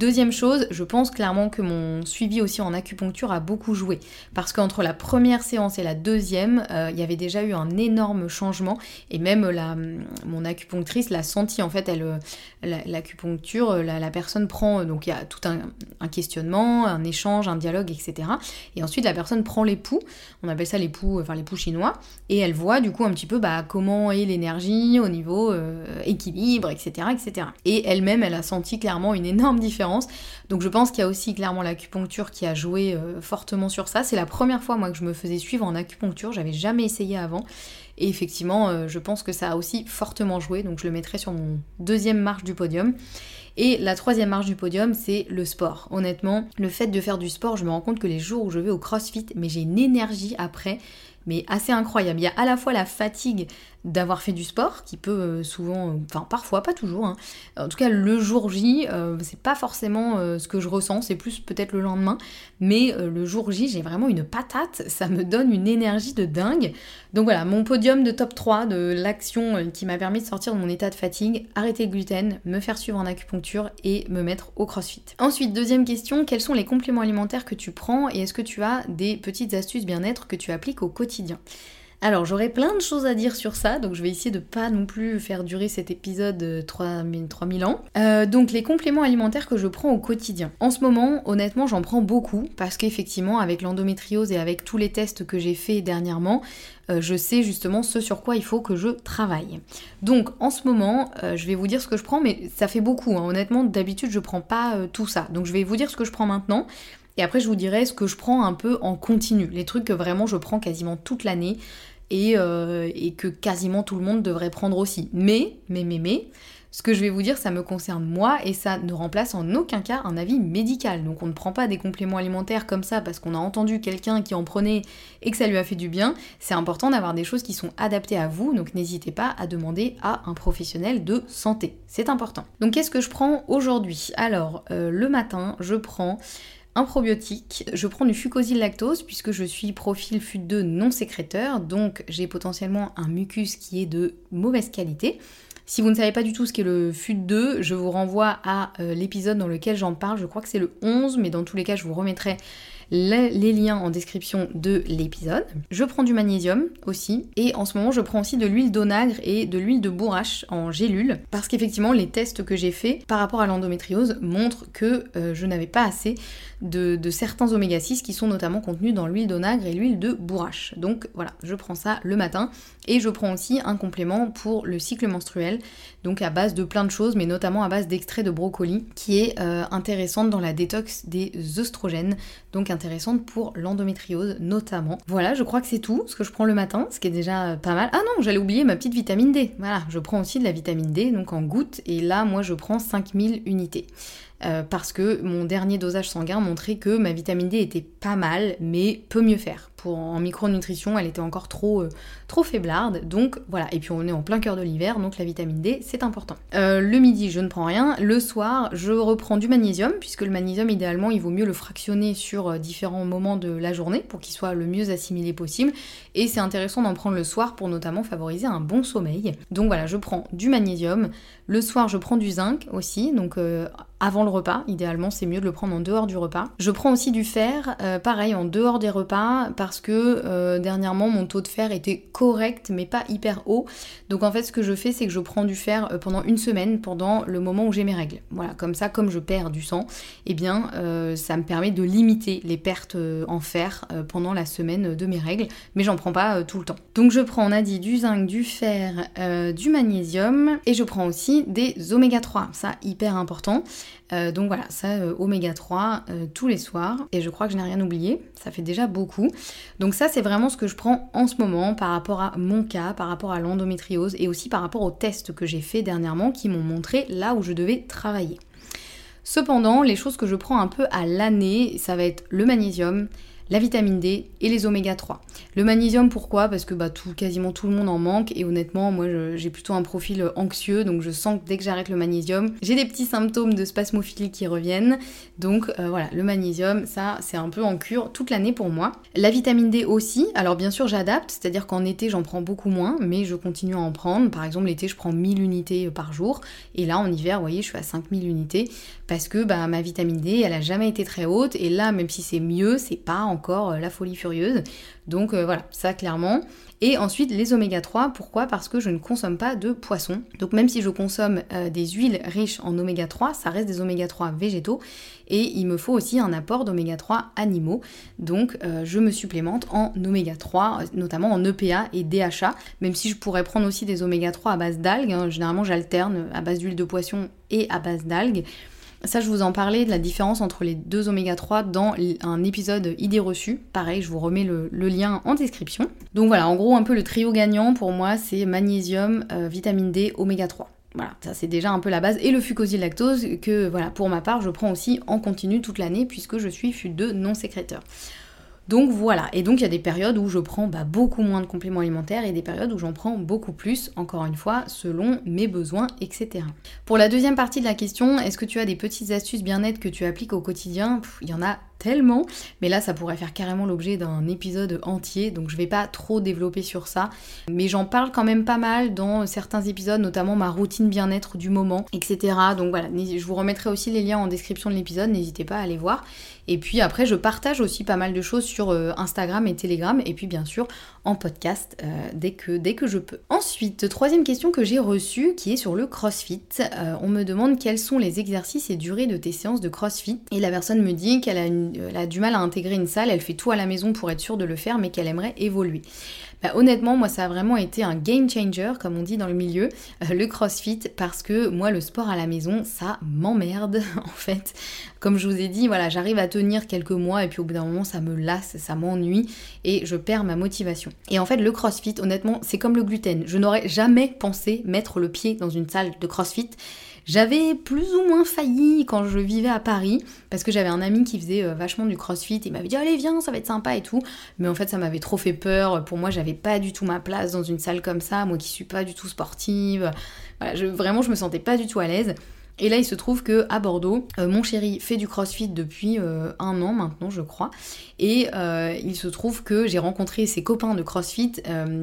Deuxième chose, je pense clairement que mon suivi aussi en acupuncture a beaucoup joué. Parce qu'entre la première séance et la deuxième, euh, il y avait déjà eu un énorme changement. Et même la, mon acupunctrice l'a senti. En fait, elle, euh, l'acupuncture, euh, la, personne prend. Donc il y a tout un, questionnement, un échange, un dialogue, etc. Et ensuite, la personne prend les poux. On appelle ça les poux, enfin les poux chinois. Et elle voit du coup un petit peu bah, comment est l'énergie au niveau équilibre, etc., etc. Et elle-même, elle a senti clairement une énorme différence donc je pense qu'il y a aussi clairement l'acupuncture qui a joué euh, fortement sur ça. C'est la première fois moi que je me faisais suivre en acupuncture, j'avais jamais essayé avant. Et effectivement, euh, je pense que ça a aussi fortement joué, donc je le mettrai sur mon deuxième marche du podium. Et la troisième marche du podium, c'est le sport. Honnêtement, le fait de faire du sport, je me rends compte que les jours où je vais au crossfit, mais j'ai une énergie après, mais assez incroyable. Il y a à la fois la fatigue d'avoir fait du sport, qui peut euh, souvent, euh, enfin parfois, pas toujours, hein. en tout cas le jour J, euh, c'est pas forcément ce que je ressens, c'est plus peut-être le lendemain, mais le jour J, j'ai vraiment une patate, ça me donne une énergie de dingue. Donc voilà, mon podium de top 3 de l'action qui m'a permis de sortir de mon état de fatigue, arrêter le gluten, me faire suivre en acupuncture et me mettre au crossfit. Ensuite, deuxième question, quels sont les compléments alimentaires que tu prends et est-ce que tu as des petites astuces bien-être que tu appliques au quotidien? Alors j'aurais plein de choses à dire sur ça, donc je vais essayer de pas non plus faire durer cet épisode 3000, 3000 ans. Euh, donc les compléments alimentaires que je prends au quotidien. En ce moment, honnêtement, j'en prends beaucoup parce qu'effectivement, avec l'endométriose et avec tous les tests que j'ai fait dernièrement, euh, je sais justement ce sur quoi il faut que je travaille. Donc en ce moment, euh, je vais vous dire ce que je prends, mais ça fait beaucoup. Hein. Honnêtement, d'habitude, je prends pas tout ça. Donc je vais vous dire ce que je prends maintenant. Et après, je vous dirai ce que je prends un peu en continu. Les trucs que vraiment je prends quasiment toute l'année. Euh, et, que quasiment tout le monde devrait prendre aussi. Mais, mais, mais, mais, ce que je vais vous dire, ça me concerne moi et ça ne remplace en aucun cas un avis médical. Donc on ne prend pas des compléments alimentaires comme ça parce qu'on a entendu quelqu'un qui en prenait et que ça lui a fait du bien. C'est important d'avoir des choses qui sont adaptées à vous, donc n'hésitez pas à demander à un professionnel de santé. C'est important. Donc qu'est-ce que je prends aujourd'hui? Alors euh, le matin, je prends probiotique. Je prends du fucosyl lactose puisque je suis profil FUT2 non sécréteur, donc j'ai potentiellement un mucus qui est de mauvaise qualité. Si vous ne savez pas du tout ce qu'est le FUT2, je vous renvoie à euh, l'épisode dans lequel j'en parle. Je crois que c'est le 11, mais dans tous les cas, je vous remettrai les, liens en description de l'épisode. Je prends du magnésium aussi et en ce moment je prends aussi de l'huile d'onagre et de l'huile de bourrache en gélule parce qu'effectivement les tests que j'ai faits par rapport à l'endométriose montrent que euh, je n'avais pas assez de, certains oméga 6 qui sont notamment contenus dans l'huile d'onagre et l'huile de bourrache. Donc voilà, je prends ça le matin et je prends aussi un complément pour le cycle menstruel, donc à base de plein de choses, mais notamment à base d'extrait de brocoli qui est euh, intéressante dans la détox des œstrogènes, donc intéressante pour l'endométriose notamment. Voilà, je crois que c'est tout ce que je prends le matin, ce qui est déjà pas mal. Ah non, j'allais oublier ma petite vitamine D. Voilà, je prends aussi de la vitamine D, donc en gouttes, et là, moi, je prends 5000 unités. Euh, parce que mon dernier dosage sanguin montrait que ma vitamine D était pas mal, mais peut mieux faire. En micronutrition, elle était encore trop, euh, trop faiblarde, donc voilà. Et puis on est en plein cœur de l'hiver, donc la vitamine D, c'est important. Euh, le midi, je ne prends rien. Le soir, je reprends du magnésium, puisque le magnésium, idéalement, il vaut mieux le fractionner sur différents moments de la journée pour qu'il soit le mieux assimilé possible. Et c'est intéressant d'en prendre le soir pour notamment favoriser un bon sommeil. Donc voilà, je prends du magnésium. Le soir, je prends du zinc aussi, donc avant le repas. Idéalement, c'est mieux de le prendre en dehors du repas. Je prends aussi du fer, euh, pareil, en dehors des repas, parce que euh, dernièrement, mon taux de fer était correct, mais pas hyper haut. Donc en fait, ce que je fais, c'est que je prends du fer euh, pendant une semaine, pendant le moment où j'ai mes règles. Voilà, comme ça, comme je perds du sang, eh bien, ça me permet de limiter les pertes en fer pendant la semaine de mes règles, mais j'en prends pas tout le temps. Donc je prends, on a dit, du zinc, du fer, du magnésium, et je prends aussi des oméga 3, ça hyper important. Euh, donc voilà, ça, euh, oméga 3 euh, tous les soirs. Et je crois que je n'ai rien oublié, ça fait déjà beaucoup. Donc ça, c'est vraiment ce que je prends en ce moment par rapport à mon cas, par rapport à l'endométriose et aussi par rapport aux tests que j'ai fait dernièrement qui m'ont montré là où je devais travailler. Cependant, les choses que je prends un peu à l'année, ça va être le magnésium, la vitamine D et les oméga 3. Le magnésium pourquoi? Parce que bah, tout, quasiment tout le monde en manque et honnêtement moi j'ai plutôt un profil anxieux donc je sens que dès que j'arrête le magnésium j'ai des petits symptômes de spasmophilie qui reviennent donc euh, voilà le magnésium ça c'est un peu en cure toute l'année pour moi. La vitamine D aussi alors bien sûr j'adapte c'est à dire qu'en été j'en prends beaucoup moins mais je continue à en prendre par exemple l'été je prends 1000 unités par jour et là en hiver vous voyez je suis à 5000 unités parce que bah, ma vitamine D elle a jamais été très haute et là même si c'est mieux c'est pas en euh, la folie furieuse. Donc euh, voilà, ça clairement. Et ensuite les oméga 3, pourquoi? Parce que je ne consomme pas de poisson. Donc même si je consomme euh, des huiles riches en oméga 3, ça reste des oméga 3 végétaux et il me faut aussi un apport d'oméga 3 animaux. Donc je me supplémente en oméga 3, notamment en EPA et DHA, même si je pourrais prendre aussi des oméga 3 à base d'algues. Hein. Généralement j'alterne à base d'huile de poisson et à base d'algues. Ça, je vous en parlais de la différence entre les deux oméga 3 dans un épisode idée reçue. Pareil, je vous remets le, lien en description. Donc voilà, en gros, un peu le trio gagnant pour moi, c'est magnésium, euh, vitamine D, oméga 3. Voilà, ça c'est déjà un peu la base. Et le fucosyl lactose que, voilà, pour ma part, je prends aussi en continu toute l'année puisque je suis FUT2 non sécréteur. Donc voilà, et donc il y a des périodes où je prends bah, beaucoup moins de compléments alimentaires et des périodes où j'en prends beaucoup plus, encore une fois, selon mes besoins, etc. Pour la deuxième partie de la question, est-ce que tu as des petites astuces bien-être que tu appliques au quotidien? Il y en a tellement, mais là ça pourrait faire carrément l'objet d'un épisode entier, donc je vais pas trop développer sur ça, mais j'en parle quand même pas mal dans certains épisodes, notamment ma routine bien-être du moment, etc. Donc voilà, je vous remettrai aussi les liens en description de l'épisode, n'hésitez pas à aller voir. Et puis après, je partage aussi pas mal de choses sur sur Instagram et Telegram, et puis bien sûr en podcast dès, que, dès que je peux. Ensuite, troisième question que j'ai reçue, qui est sur le CrossFit. on me demande quels sont les exercices et durées de tes séances de CrossFit, et la personne me dit qu'elle a du mal à intégrer une salle, elle fait tout à la maison pour être sûre de le faire, mais qu'elle aimerait évoluer. Bah, honnêtement, moi, ça a vraiment été un game changer, comme on dit dans le milieu, euh, le crossfit, parce que moi, le sport à la maison, ça m'emmerde, en fait. Comme je vous ai dit, voilà, j'arrive à tenir quelques mois et puis au bout d'un moment, ça me lasse, ça m'ennuie et je perds ma motivation. Et en fait, le crossfit, honnêtement, c'est comme le gluten. Je n'aurais jamais pensé mettre le pied dans une salle de crossfit. J'avais plus ou moins failli quand je vivais à Paris, parce que j'avais un ami qui faisait euh, vachement du crossfit, il m'avait dit allez viens, ça va être sympa et tout, mais en fait ça m'avait trop fait peur, pour moi j'avais pas du tout ma place dans une salle comme ça, moi qui suis pas du tout sportive, voilà, vraiment je me sentais pas du tout à l'aise. Et là, il se trouve que à Bordeaux, euh, mon chéri fait du crossfit depuis euh, un an maintenant, je crois. Et euh, il se trouve que j'ai rencontré ses copains de crossfit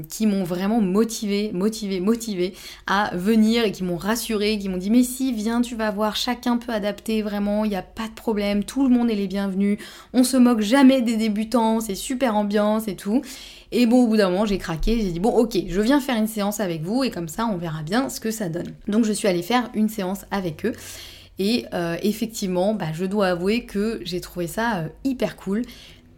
qui m'ont vraiment motivé, motivé, motivé à venir et qui m'ont rassuré, qui m'ont dit Mais si, viens, tu vas voir, chacun peut adapter vraiment, il n'y a pas de problème, tout le monde est les bienvenus, on se moque jamais des débutants, c'est super ambiance et tout. Et bon, au bout d'un moment, j'ai craqué, j'ai dit bon, ok, je viens faire une séance avec vous et comme ça, on verra bien ce que ça donne. Donc, je suis allée faire une séance avec eux. Et euh, effectivement, bah, je dois avouer que j'ai trouvé ça euh, hyper cool.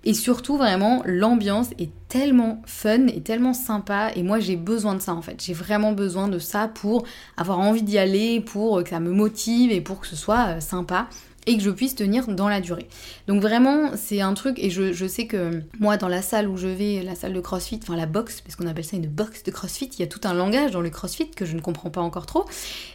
Et surtout, vraiment, l'ambiance est tellement fun et tellement sympa. Et moi, j'ai besoin de ça en fait. J'ai vraiment besoin de ça pour avoir envie d'y aller, pour que ça me motive et pour que ce soit euh, sympa et que je puisse tenir dans la durée. Donc vraiment, c'est un truc, et je, sais que moi, dans la salle où je vais, la salle de CrossFit, enfin la box, parce qu'on appelle ça une box de CrossFit, il y a tout un langage dans le CrossFit que je ne comprends pas encore trop,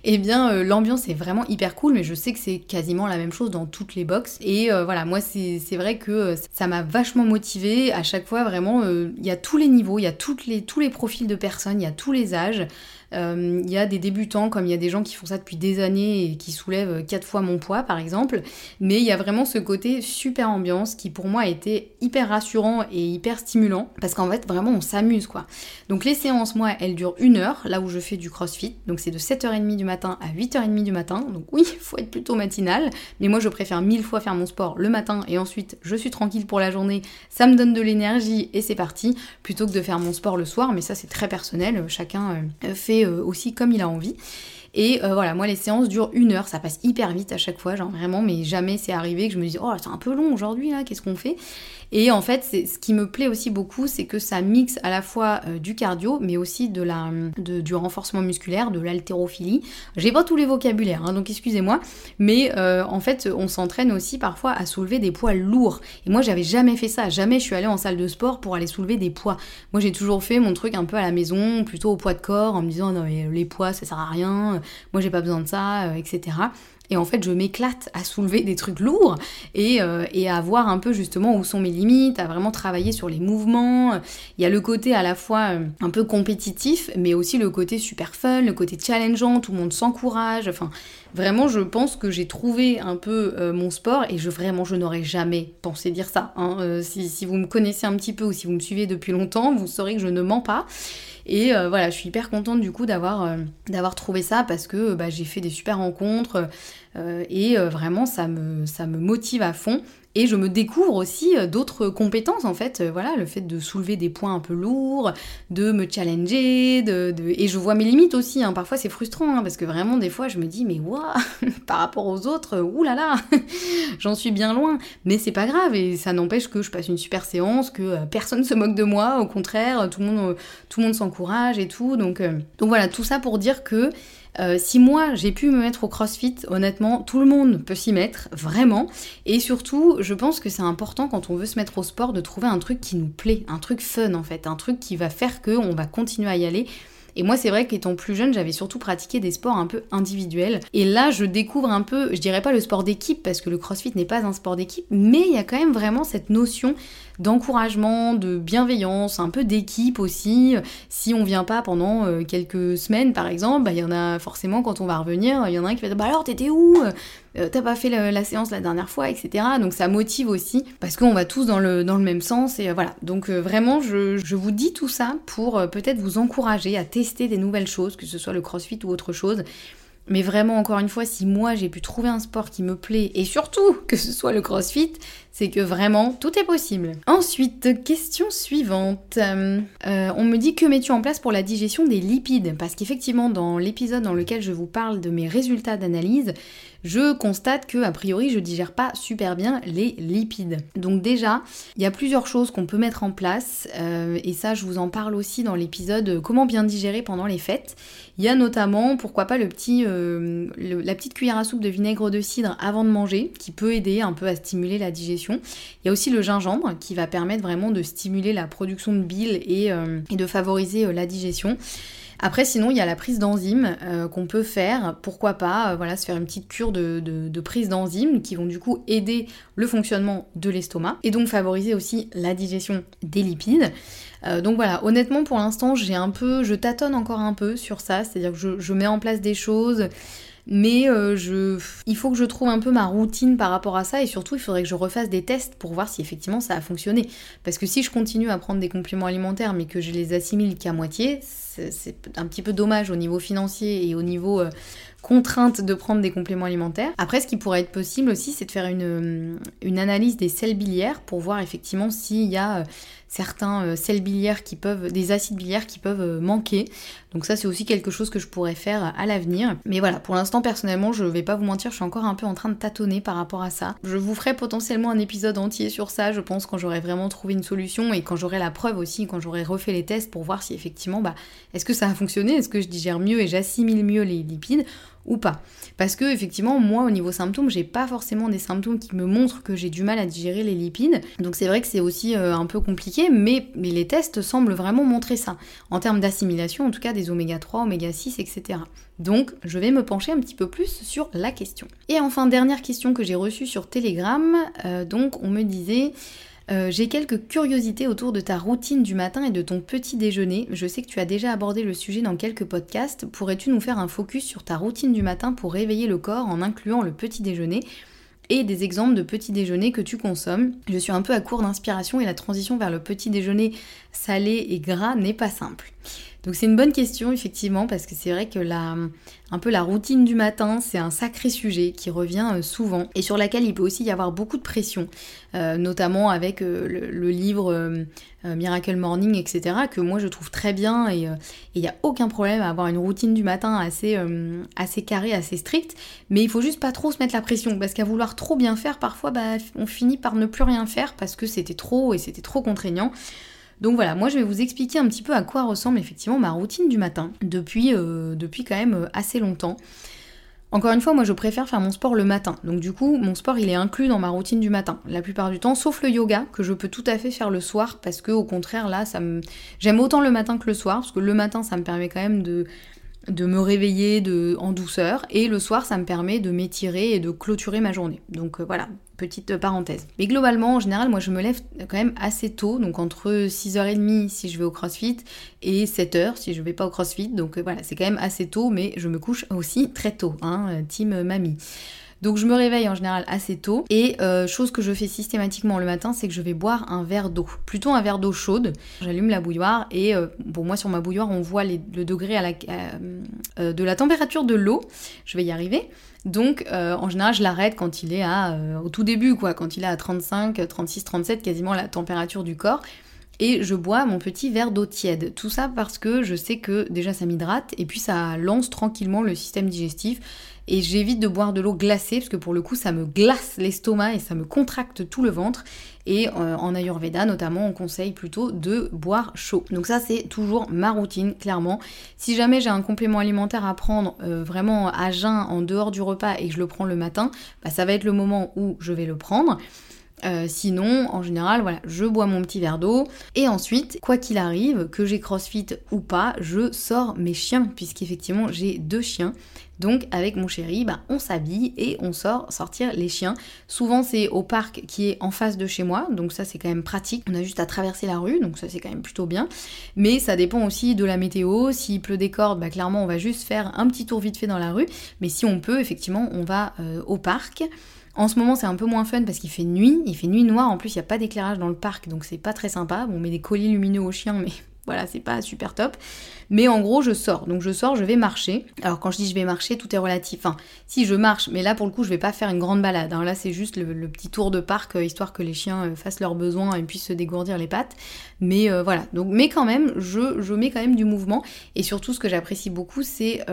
et eh bien euh, l'ambiance est vraiment hyper cool, mais je sais que c'est quasiment la même chose dans toutes les boxes. Et euh, voilà, moi, c'est vrai que euh, ça m'a vachement motivée. À chaque fois, vraiment, il y a tous les niveaux, il y a tous les profils de personnes, il y a tous les âges. Euh, il y a des débutants, comme il y a des gens qui font ça depuis des années et qui soulèvent quatre fois mon poids, par exemple. Mais il y a vraiment ce côté super ambiance qui, pour moi, a été hyper rassurant et hyper stimulant. Parce qu'en fait, vraiment, on s'amuse, quoi. Donc, les séances, moi, elles durent une heure, là où je fais du crossfit. Donc, c'est de 7h30 du matin à 8h30 du matin. Donc, oui, il faut être plutôt matinal. Mais moi, je préfère mille fois faire mon sport le matin et ensuite, je suis tranquille pour la journée. Ça me donne de l'énergie et c'est parti. Plutôt que de faire mon sport le soir. Mais ça, c'est très personnel. Chacun euh, fait euh, aussi comme il a envie. Et euh, voilà, moi les séances durent une heure, ça passe hyper vite à chaque fois, genre vraiment, mais jamais c'est arrivé que je me dis oh c'est un peu long aujourd'hui là, qu'est-ce qu'on fait? Et en fait, ce qui me plaît aussi beaucoup, c'est que ça mixe à la fois euh, du cardio, mais aussi du renforcement musculaire, de l'haltérophilie. J'ai pas tous les vocabulaires, hein, donc excusez-moi, mais euh, en fait, on s'entraîne aussi parfois à soulever des poids lourds. Et moi, j'avais jamais fait ça, jamais je suis allée en salle de sport pour aller soulever des poids. Moi, j'ai toujours fait mon truc un peu à la maison, plutôt au poids de corps, en me disant non mais les poids ça sert à rien moi j'ai pas besoin de ça, euh, etc. Et en fait, je m'éclate à soulever des trucs lourds et, euh, et, à voir un peu justement où sont mes limites, à vraiment travailler sur les mouvements. Il y a le côté à la fois euh, un peu compétitif, mais aussi le côté super fun, le côté challengeant, tout le monde s'encourage. Enfin, vraiment, je pense que j'ai trouvé un peu mon sport et je vraiment, je n'aurais jamais pensé dire ça. Hein. si, si vous me connaissez un petit peu ou si vous me suivez depuis longtemps, vous saurez que je ne mens pas. Et euh, voilà, je suis hyper contente du coup d'avoir euh, trouvé ça parce que bah, j'ai fait des super rencontres euh, et vraiment ça me, ça me motive à fond. Et je me découvre aussi euh, d'autres compétences en fait, euh, voilà, le fait de soulever des points un peu lourds, de me challenger, de, et je vois mes limites aussi. Hein. Parfois c'est frustrant hein, parce que vraiment des fois je me dis mais waouh, par rapport aux autres, oulala, j'en suis bien loin. Mais c'est pas grave et ça n'empêche que je passe une super séance, que euh, personne se moque de moi, au contraire, tout le monde, tout le s'encourage et tout. Donc voilà, tout ça pour dire que euh, si moi j'ai pu me mettre au crossfit, honnêtement, tout le monde peut s'y mettre, vraiment. Et surtout, je pense que c'est important quand on veut se mettre au sport de trouver un truc qui nous plaît, un truc fun en fait, un truc qui va faire qu'on va continuer à y aller. Et moi, c'est vrai qu'étant plus jeune, j'avais surtout pratiqué des sports un peu individuels. Et là, je découvre un peu, je dirais pas le sport d'équipe, parce que le crossfit n'est pas un sport d'équipe, mais il y a quand même vraiment cette notion d'encouragement, de bienveillance, un peu d'équipe aussi. Si on vient pas pendant euh, quelques semaines, par exemple, bah, il y en a forcément quand on va revenir, il y en a un qui va dire bah alors t'étais où? Euh, T'as pas fait la, séance la dernière fois, etc. Donc ça motive aussi parce qu'on va tous dans le, dans le même sens et euh, voilà. Donc vraiment, je, je, vous dis tout ça pour peut-être vous encourager à tester des nouvelles choses, que ce soit le crossfit ou autre chose. Mais vraiment, encore une fois, si moi j'ai pu trouver un sport qui me plaît, et surtout que ce soit le crossfit, c'est que vraiment tout est possible. Ensuite, question suivante. Euh, on me dit que mets-tu en place pour la digestion des lipides? Parce qu'effectivement, dans l'épisode dans lequel je vous parle de mes résultats d'analyse, je constate que a priori je digère pas super bien les lipides. Donc déjà, il y a plusieurs choses qu'on peut mettre en place euh, et ça je vous en parle aussi dans l'épisode comment bien digérer pendant les fêtes. Il y a notamment pourquoi pas le petit, euh, la petite cuillère à soupe de vinaigre de cidre avant de manger qui peut aider un peu à stimuler la digestion. Il y a aussi le gingembre qui va permettre vraiment de stimuler la production de bile et, euh, de favoriser la digestion. Après, sinon, il y a la prise d'enzymes euh, qu'on peut faire. Pourquoi pas, euh, voilà, se faire une petite cure de, prise d'enzymes qui vont du coup aider le fonctionnement de l'estomac et donc favoriser aussi la digestion des lipides. Euh, donc voilà, honnêtement, pour l'instant, j'ai un peu, je tâtonne encore un peu sur ça, c'est-à-dire que je, mets en place des choses mais je, il faut que je trouve un peu ma routine par rapport à ça et surtout il faudrait que je refasse des tests pour voir si effectivement ça a fonctionné. Parce que si je continue à prendre des compléments alimentaires mais que je les assimile qu'à moitié, c'est un petit peu dommage au niveau financier et au niveau euh, contrainte de prendre des compléments alimentaires. Après, ce qui pourrait être possible aussi, c'est de faire une, euh, une, analyse des sels biliaires pour voir effectivement s'il y a euh, certains euh, sels biliaires qui peuvent, des acides biliaires qui peuvent manquer. Donc ça, c'est aussi quelque chose que je pourrais faire à l'avenir. Mais voilà, pour l'instant, personnellement, je vais pas vous mentir, je suis encore un peu en train de tâtonner par rapport à ça. Je vous ferai potentiellement un épisode entier sur ça, je pense, quand j'aurai vraiment trouvé une solution et quand j'aurai la preuve aussi, quand j'aurai refait les tests pour voir si effectivement, bah, est-ce que ça a fonctionné, est-ce que je digère mieux et j'assimile mieux les lipides? Ou pas. Parce que effectivement, moi au niveau symptômes, j'ai pas forcément des symptômes qui me montrent que j'ai du mal à digérer les lipides. Donc c'est vrai que c'est aussi euh, un peu compliqué, mais, les tests semblent vraiment montrer ça. En termes d'assimilation, en tout cas des oméga 3, oméga 6, etc. Donc je vais me pencher un petit peu plus sur la question. Et enfin, dernière question que j'ai reçue sur Telegram, euh, donc on me disait euh, j'ai quelques curiosités autour de ta routine du matin et de ton petit déjeuner. Je sais que tu as déjà abordé le sujet dans quelques podcasts. Pourrais-tu nous faire un focus sur ta routine du matin pour réveiller le corps en incluant le petit déjeuner et des exemples de petit déjeuner que tu consommes? Je suis un peu à court d'inspiration et la transition vers le petit déjeuner salé et gras n'est pas simple. Donc c'est une bonne question effectivement parce que c'est vrai que la, un peu la routine du matin c'est un sacré sujet qui revient euh, souvent et sur laquelle il peut aussi y avoir beaucoup de pression, euh, notamment avec euh, le, livre Miracle Morning etc que moi je trouve très bien et il n'y a aucun problème à avoir une routine du matin assez, assez carrée, assez stricte, mais il faut juste pas trop se mettre la pression parce qu'à vouloir trop bien faire parfois bah, on finit par ne plus rien faire parce que c'était trop et c'était trop contraignant. Donc voilà, moi je vais vous expliquer un petit peu à quoi ressemble effectivement ma routine du matin depuis, euh, depuis quand même euh, assez longtemps. Encore une fois, moi je préfère faire mon sport le matin. Donc du coup, mon sport il est inclus dans ma routine du matin. La plupart du temps, sauf le yoga que je peux tout à fait faire le soir parce que au contraire là, ça me j'aime autant le matin que le soir parce que le matin ça me permet quand même de de me réveiller en douceur et le soir ça me permet de m'étirer et de clôturer ma journée. Donc euh, voilà, petite parenthèse. Mais globalement en général moi je me lève quand même assez tôt, donc entre 6h30 si je vais au crossfit et 7h si je vais pas au crossfit. Donc euh, voilà, c'est quand même assez tôt mais je me couche aussi très tôt, hein, euh, team mamie. Donc je me réveille en général assez tôt et euh, chose que je fais systématiquement le matin, c'est que je vais boire un verre d'eau, plutôt un verre d'eau chaude. J'allume la bouilloire et euh, bon moi sur ma bouilloire on voit le degré la, euh, de la température de l'eau. Je vais y arriver. Donc en général je l'arrête quand il est à au tout début quoi, quand il est à 35, 36, 37 quasiment la température du corps et je bois mon petit verre d'eau tiède. Tout ça parce que je sais que déjà ça m'hydrate et puis ça lance tranquillement le système digestif et j'évite de boire de l'eau glacée parce que pour le coup ça me glace l'estomac et ça me contracte tout le ventre et euh, en Ayurveda notamment on conseille plutôt de boire chaud. Donc ça c'est toujours ma routine clairement. Si jamais j'ai un complément alimentaire à prendre euh, vraiment à jeun en dehors du repas et que je le prends le matin, bah, ça va être le moment où je vais le prendre. Euh, sinon, en général, voilà, je bois mon petit verre d'eau et ensuite, quoi qu'il arrive, que j'ai crossfit ou pas, je sors mes chiens puisqu'effectivement j'ai deux chiens. Donc avec mon chéri, bah, on s'habille et on sort sortir les chiens. Souvent c'est au parc qui est en face de chez moi, donc ça c'est quand même pratique. On a juste à traverser la rue, donc ça c'est quand même plutôt bien. Mais ça dépend aussi de la météo. S'il pleut des cordes, bah, clairement on va juste faire un petit tour vite fait dans la rue. Mais si on peut, effectivement, on va euh, au parc. En ce moment, c'est un peu moins fun parce qu'il fait nuit, il fait nuit noire. En plus, il n'y a pas d'éclairage dans le parc, donc c'est pas très sympa. On met des colis lumineux aux chiens, mais voilà, c'est pas super top. Mais en gros, je sors. Donc je sors, je vais marcher. Alors quand je dis je vais marcher, tout est relatif. Enfin, si je marche, mais là pour le coup, je vais pas faire une grande balade. Là, c'est juste le, petit tour de parc, euh, histoire que les chiens euh, fassent leurs besoins et puissent se dégourdir les pattes. Mais euh, voilà. Donc, mais quand même, je, je, mets quand même du mouvement. Et surtout, ce que j'apprécie beaucoup, c'est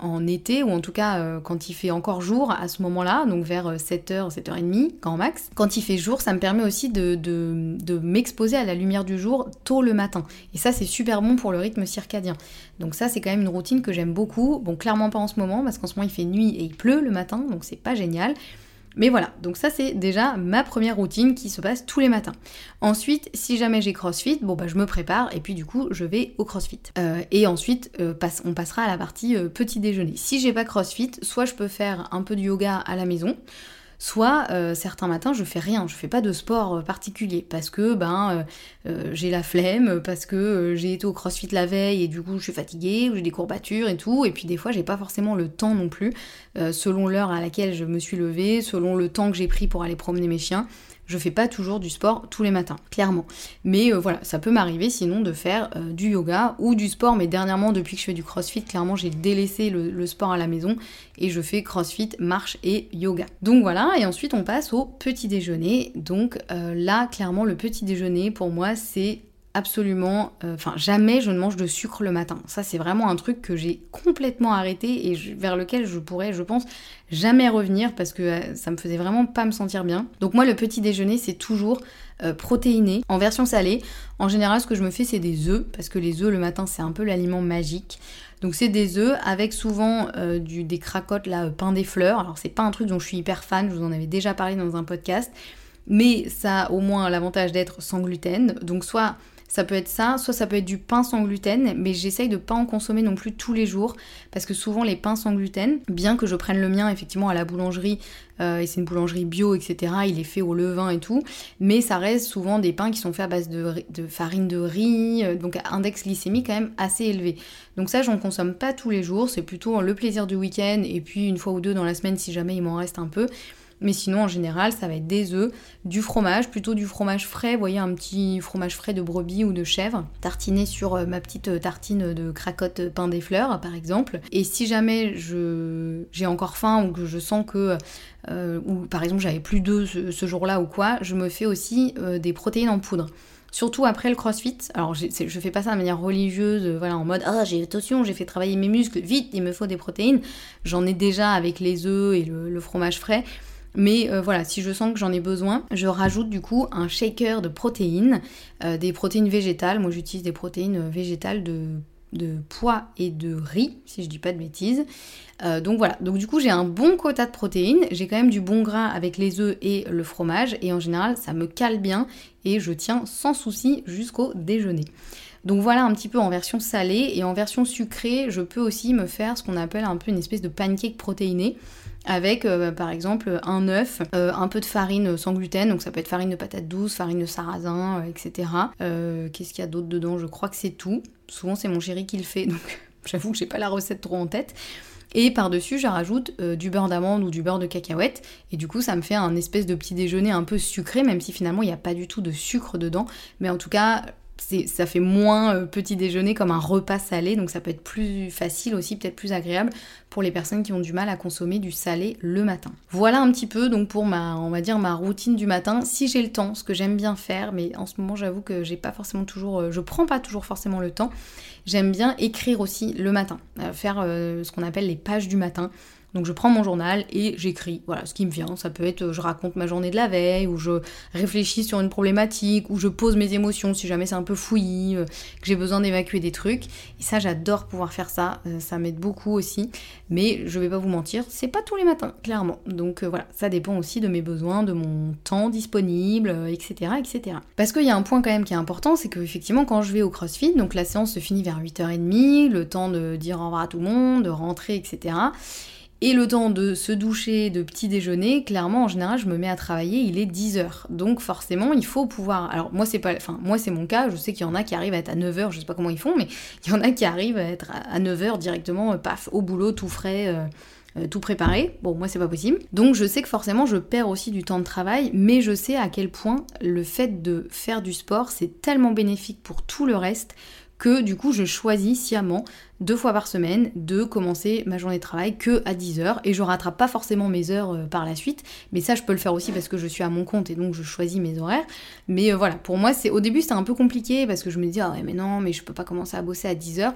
en été, ou en tout cas quand il fait encore jour à ce moment-là, donc vers 7h, 7h30, quand max. Quand il fait jour, ça me permet aussi de, de m'exposer à la lumière du jour tôt le matin. Et ça, c'est super bon pour le rythme circadien. Donc ça, c'est quand même une routine que j'aime beaucoup. Bon, clairement pas en ce moment, parce qu'en ce moment, il fait nuit et il pleut le matin, donc c'est pas génial. Mais voilà, donc ça c'est déjà ma première routine qui se passe tous les matins. Ensuite, si jamais j'ai CrossFit, bon bah je me prépare et puis du coup je vais au CrossFit. Euh, et ensuite, euh, on passera à la partie euh, petit déjeuner. Si j'ai pas CrossFit, soit je peux faire un peu de yoga à la maison, soit euh, certains matins je fais rien, je fais pas de sport euh, particulier parce que ben euh, j'ai la flemme, parce que j'ai été au crossfit la veille et du coup je suis fatiguée, ou j'ai des courbatures et tout, et puis des fois j'ai pas forcément le temps non plus, selon l'heure à laquelle je me suis levée, selon le temps que j'ai pris pour aller promener mes chiens. Je fais pas toujours du sport tous les matins, clairement. Mais euh, voilà, ça peut m'arriver sinon de faire euh, du yoga ou du sport. Mais dernièrement, depuis que je fais du crossfit, clairement, j'ai délaissé le, sport à la maison et je fais crossfit, marche et yoga. Donc voilà, et ensuite on passe au petit déjeuner. Donc euh, là, clairement, le petit déjeuner, pour moi, c'est absolument, euh, enfin jamais je ne mange de sucre le matin. Ça c'est vraiment un truc que j'ai complètement arrêté et vers lequel je pourrais, je pense, jamais revenir parce que euh, ça me faisait vraiment pas me sentir bien. Donc moi le petit déjeuner c'est toujours euh, protéiné en version salée. En général ce que je me fais c'est des œufs parce que les œufs le matin c'est un peu l'aliment magique. Donc c'est des œufs avec souvent du, des cracottes là, pain des fleurs. Alors c'est pas un truc dont je suis hyper fan, je vous en avais déjà parlé dans un podcast. Mais ça a au moins l'avantage d'être sans gluten. Donc soit ça peut être ça, soit ça peut être du pain sans gluten, mais j'essaye de pas en consommer non plus tous les jours, parce que souvent les pains sans gluten, bien que je prenne le mien effectivement à la boulangerie, euh, et c'est une boulangerie bio, etc., il est fait au levain et tout, mais ça reste souvent des pains qui sont faits à base de, farine de riz, euh, donc à index glycémique quand même assez élevé. Donc ça, j'en consomme pas tous les jours, c'est plutôt le plaisir du week-end, et puis une fois ou deux dans la semaine si jamais il m'en reste un peu. Mais sinon, en général, ça va être des œufs, du fromage, plutôt du fromage frais. Vous voyez, un petit fromage frais de brebis ou de chèvre, tartiné sur euh, ma petite euh, tartine de cracotte pain des fleurs, par exemple. Et si jamais j'ai encore faim ou que je sens que, euh, ou par exemple j'avais plus d'œufs ce, jour-là ou quoi, je me fais aussi des protéines en poudre. Surtout après le crossfit. Alors je, je fais pas ça de manière religieuse, voilà, en mode ah j'ai attention, j'ai fait travailler mes muscles, vite, il me faut des protéines. J'en ai déjà avec les œufs et le fromage frais. Mais euh, voilà, si je sens que j'en ai besoin, je rajoute du coup un shaker de protéines, euh, des protéines végétales. Moi j'utilise des protéines végétales de, de, pois et de riz, si je dis pas de bêtises. Euh, donc voilà, donc du coup j'ai un bon quota de protéines, j'ai quand même du bon gras avec les œufs et le fromage, et en général ça me cale bien et je tiens sans souci jusqu'au déjeuner. Donc voilà un petit peu en version salée et en version sucrée, je peux aussi me faire ce qu'on appelle un peu une espèce de pancake protéiné avec euh, par exemple un œuf, euh, un peu de farine sans gluten, donc ça peut être farine de patate douce, farine de sarrasin, euh, etc. Qu'est-ce qu'il y a d'autre dedans? Je crois que c'est tout. Souvent c'est mon chéri qui le fait, donc j'avoue que j'ai pas la recette trop en tête. Et par-dessus, je rajoute du beurre d'amande ou du beurre de cacahuète. Et du coup, ça me fait un espèce de petit déjeuner un peu sucré, même si finalement, il n'y a pas du tout de sucre dedans. Mais en tout cas, ça fait moins euh, petit déjeuner comme un repas salé, donc ça peut être plus facile aussi, peut-être plus agréable pour les personnes qui ont du mal à consommer du salé le matin. Voilà un petit peu donc pour ma, on va dire ma routine du matin. Si j'ai le temps, ce que j'aime bien faire, mais en ce moment j'avoue que j'ai pas forcément toujours, euh, je prends pas toujours forcément le temps. J'aime bien écrire aussi le matin, euh, faire ce qu'on appelle les pages du matin. Donc je prends mon journal et j'écris, voilà, ce qui me vient. Ça peut être euh, je raconte ma journée de la veille, ou je réfléchis sur une problématique, ou je pose mes émotions si jamais c'est un peu fouillis, euh, que j'ai besoin d'évacuer des trucs. Et ça, j'adore pouvoir faire ça. Euh, ça m'aide beaucoup aussi. Mais je vais pas vous mentir, c'est pas tous les matins, clairement. Donc voilà, ça dépend aussi de mes besoins, de mon temps disponible, etc. etc. Parce qu'il y a un point quand même qui est important, c'est que effectivement quand je vais au CrossFit, donc la séance se finit vers 8h30, le temps de dire au revoir à tout le monde, de rentrer, etc. Et le temps de se doucher, de petit déjeuner, clairement en général je me mets à travailler, il est 10 heures. Donc forcément il faut pouvoir. Alors moi c'est pas. Enfin moi c'est mon cas, je sais qu'il y en a qui arrivent à être à 9h, je sais pas comment ils font, mais il y en a qui arrivent à être à 9h directement, euh, paf, au boulot, tout frais. Euh, euh, tout préparé. Bon, moi, c'est pas possible. Donc, je sais que forcément, je perds aussi du temps de travail, mais je sais à quel point le fait de faire du sport, c'est tellement bénéfique pour tout le reste que du coup je choisis sciemment deux fois par semaine de commencer ma journée de travail que à 10h et je rattrape pas forcément mes heures euh, par la suite. Mais ça je peux le faire aussi parce que je suis à mon compte et donc je choisis mes horaires. Mais euh, voilà. Pour moi c'est au début c'était un peu compliqué parce que je me disais ah ouais mais non mais je peux pas commencer à bosser à 10h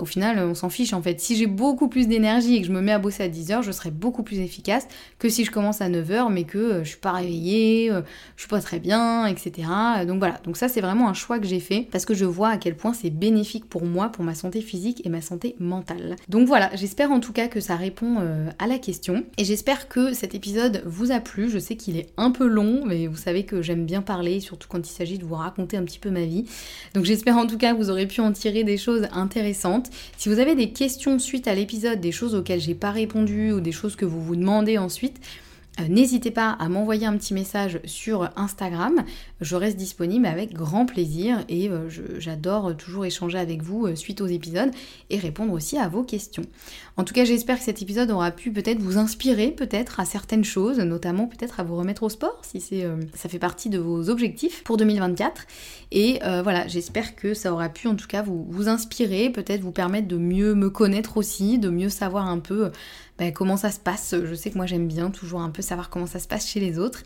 au final, on s'en fiche en fait. Si j'ai beaucoup plus d'énergie et que je me mets à bosser à 10h, je serai beaucoup plus efficace que si je commence à 9h mais que euh, je suis pas réveillée, euh, je suis pas très bien, etc. Donc voilà, donc ça c'est vraiment un choix que j'ai fait parce que je vois à quel point c'est bénéfique pour moi, pour ma santé physique et ma santé mentale. Donc voilà, j'espère en tout cas que ça répond euh, à la question et j'espère que cet épisode vous a plu. Je sais qu'il est un peu long, mais vous savez que j'aime bien parler, surtout quand il s'agit de vous raconter un petit peu ma vie. Donc j'espère en tout cas que vous aurez pu en tirer des choses intéressantes. Si vous avez des questions suite à l'épisode, des choses auxquelles j'ai pas répondu ou des choses que vous vous demandez ensuite, N'hésitez pas à m'envoyer un petit message sur Instagram, je reste disponible avec grand plaisir et euh, j'adore toujours échanger avec vous euh, suite aux épisodes et répondre aussi à vos questions. En tout cas j'espère que cet épisode aura pu peut-être vous inspirer peut-être à certaines choses, notamment peut-être à vous remettre au sport si c'est ça fait partie de vos objectifs pour 2024. Et voilà, j'espère que ça aura pu en tout cas vous inspirer, peut-être vous permettre de mieux me connaître aussi, de mieux savoir un peu ben, comment ça se passe? Je sais que moi j'aime bien toujours un peu savoir comment ça se passe chez les autres.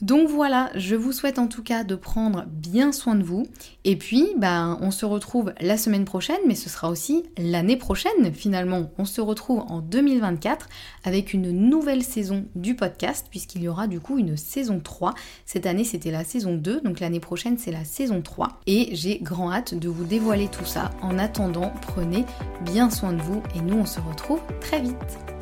Donc voilà, je vous souhaite en tout cas de prendre bien soin de vous. Et puis, ben, on se retrouve la semaine prochaine, mais ce sera aussi l'année prochaine finalement. On se retrouve en 2024 avec une nouvelle saison du podcast, puisqu'il y aura du coup une saison 3. Cette année c'était la saison 2, donc l'année prochaine c'est la saison 3. Et j'ai grand hâte de vous dévoiler tout ça. En attendant, prenez bien soin de vous et nous on se retrouve très vite.